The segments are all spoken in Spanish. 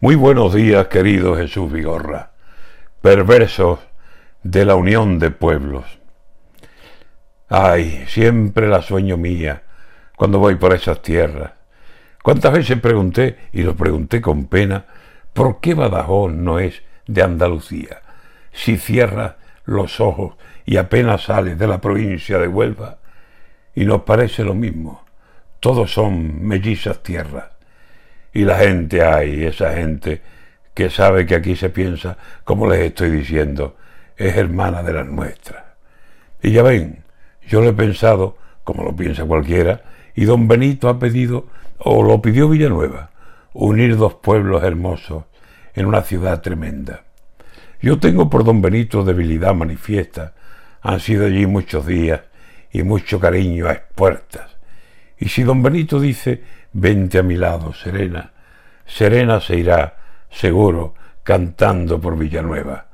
Muy buenos días, querido Jesús Vigorra, perversos de la unión de pueblos. Ay, siempre la sueño mía cuando voy por esas tierras. ¿Cuántas veces pregunté, y lo pregunté con pena, por qué Badajoz no es de Andalucía? Si cierras los ojos y apenas sales de la provincia de Huelva, y nos parece lo mismo, todos son mellizas tierras y la gente hay, esa gente que sabe que aquí se piensa, como les estoy diciendo, es hermana de las nuestras. Y ya ven, yo lo he pensado, como lo piensa cualquiera, y don Benito ha pedido, o lo pidió Villanueva, unir dos pueblos hermosos en una ciudad tremenda. Yo tengo por don Benito debilidad manifiesta, han sido allí muchos días y mucho cariño a expuertas. Y si don Benito dice Vente a mi lado, Serena. Serena se irá, seguro, cantando por Villanueva.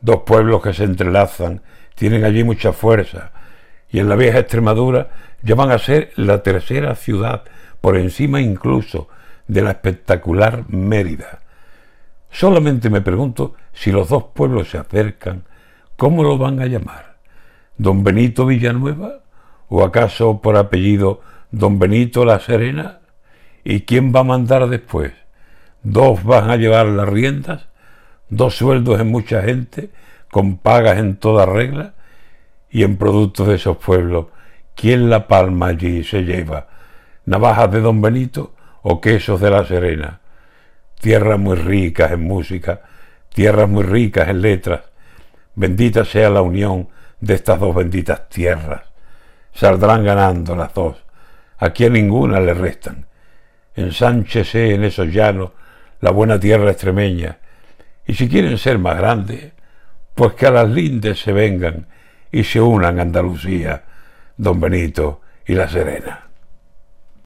Dos pueblos que se entrelazan, tienen allí mucha fuerza, y en la vieja Extremadura ya van a ser la tercera ciudad, por encima incluso de la espectacular Mérida. Solamente me pregunto si los dos pueblos se acercan, ¿cómo lo van a llamar? ¿Don Benito Villanueva? ¿O acaso por apellido Don Benito La Serena? ¿Y quién va a mandar después? ¿Dos van a llevar las riendas? ¿Dos sueldos en mucha gente? ¿Con pagas en toda regla? Y en productos de esos pueblos, ¿quién la palma allí se lleva? ¿Navajas de Don Benito o quesos de la Serena? Tierras muy ricas en música, tierras muy ricas en letras. Bendita sea la unión de estas dos benditas tierras. Saldrán ganando las dos. Aquí a ninguna le restan ensánchese en esos llanos la buena tierra extremeña, y si quieren ser más grandes, pues que a las lindes se vengan y se unan Andalucía, Don Benito y La Serena.